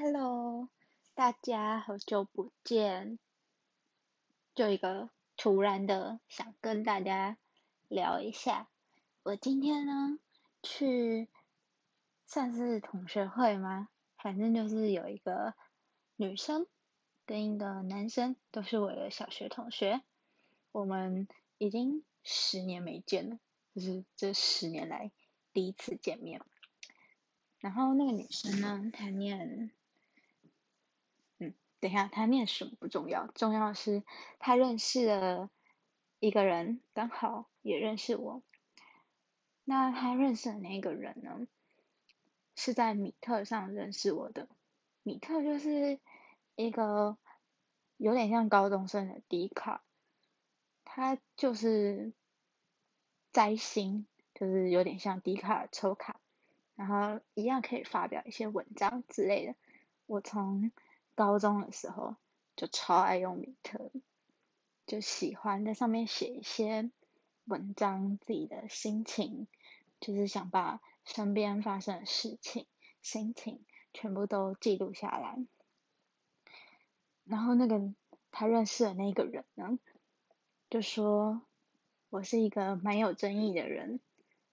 Hello，大家好久不见。就一个突然的想跟大家聊一下，我今天呢去算是同学会吗？反正就是有一个女生跟一个男生都是我的小学同学，我们已经十年没见了，就是这十年来第一次见面。然后那个女生呢，她念，等一下，他念什么不重要，重要的是他认识了一个人，刚好也认识我。那他认识的那个人呢，是在米特上认识我的。米特就是一个有点像高中生的迪卡，他就是摘星，就是有点像迪卡抽卡。然后一样可以发表一些文章之类的。我从高中的时候就超爱用米特，就喜欢在上面写一些文章，自己的心情，就是想把身边发生的事情、心情全部都记录下来。然后那个他认识的那个人呢，就说我是一个蛮有争议的人。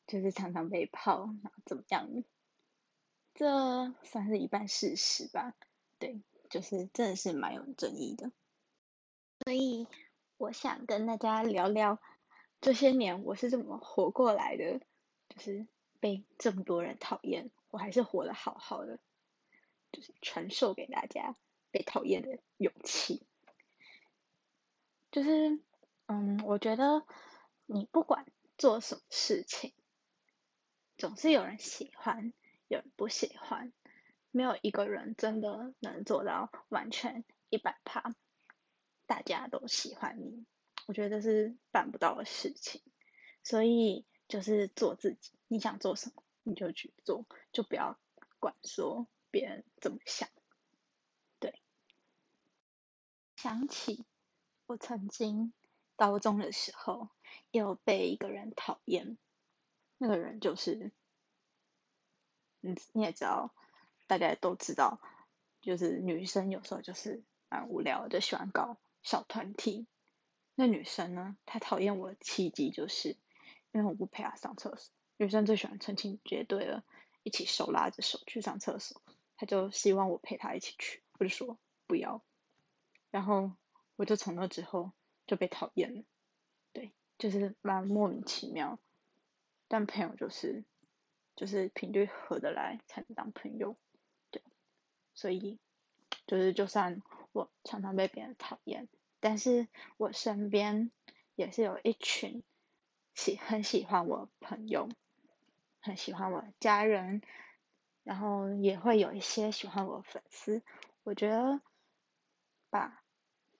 就是常常被泡，然后怎么样？这算是一半事实吧。对，就是真的是蛮有争议的。所以我想跟大家聊聊这些年我是怎么活过来的，就是被这么多人讨厌，我还是活得好好的，就是传授给大家被讨厌的勇气。就是，嗯，我觉得你不管做什么事情。总是有人喜欢，有人不喜欢，没有一个人真的能做到完全一百趴，大家都喜欢你，我觉得是办不到的事情。所以就是做自己，你想做什么你就去做，就不要管说别人怎么想。对，想起我曾经高中的时候，有被一个人讨厌。那个人就是，你，你也知道，大家都知道，就是女生有时候就是蛮无聊，就喜欢搞小团体。那女生呢，她讨厌我的契机就是，因为我不陪她上厕所。女生最喜欢成群结队了，一起手拉着手去上厕所，她就希望我陪她一起去，我就说不要。然后我就从那之后就被讨厌了，对，就是蛮莫名其妙。但朋友就是，就是频率合得来才能当朋友，所以就是就算我常常被别人讨厌，但是我身边也是有一群喜很喜欢我朋友，很喜欢我家人，然后也会有一些喜欢我粉丝。我觉得把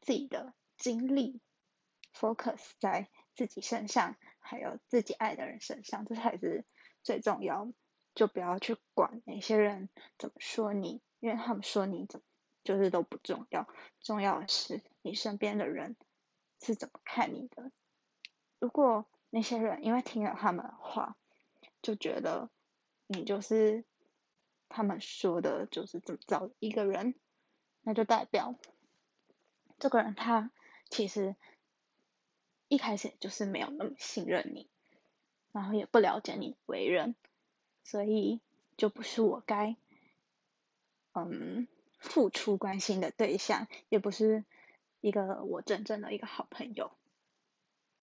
自己的精力 focus 在自己身上。还有自己爱的人身上，这才是最重要。就不要去管哪些人怎么说你，因为他们说你怎么，就是都不重要。重要的是你身边的人是怎么看你的。如果那些人因为听了他们的话，就觉得你就是他们说的，就是怎么着一个人，那就代表这个人他其实。一开始就是没有那么信任你，然后也不了解你为人，所以就不是我该嗯付出关心的对象，也不是一个我真正的一个好朋友。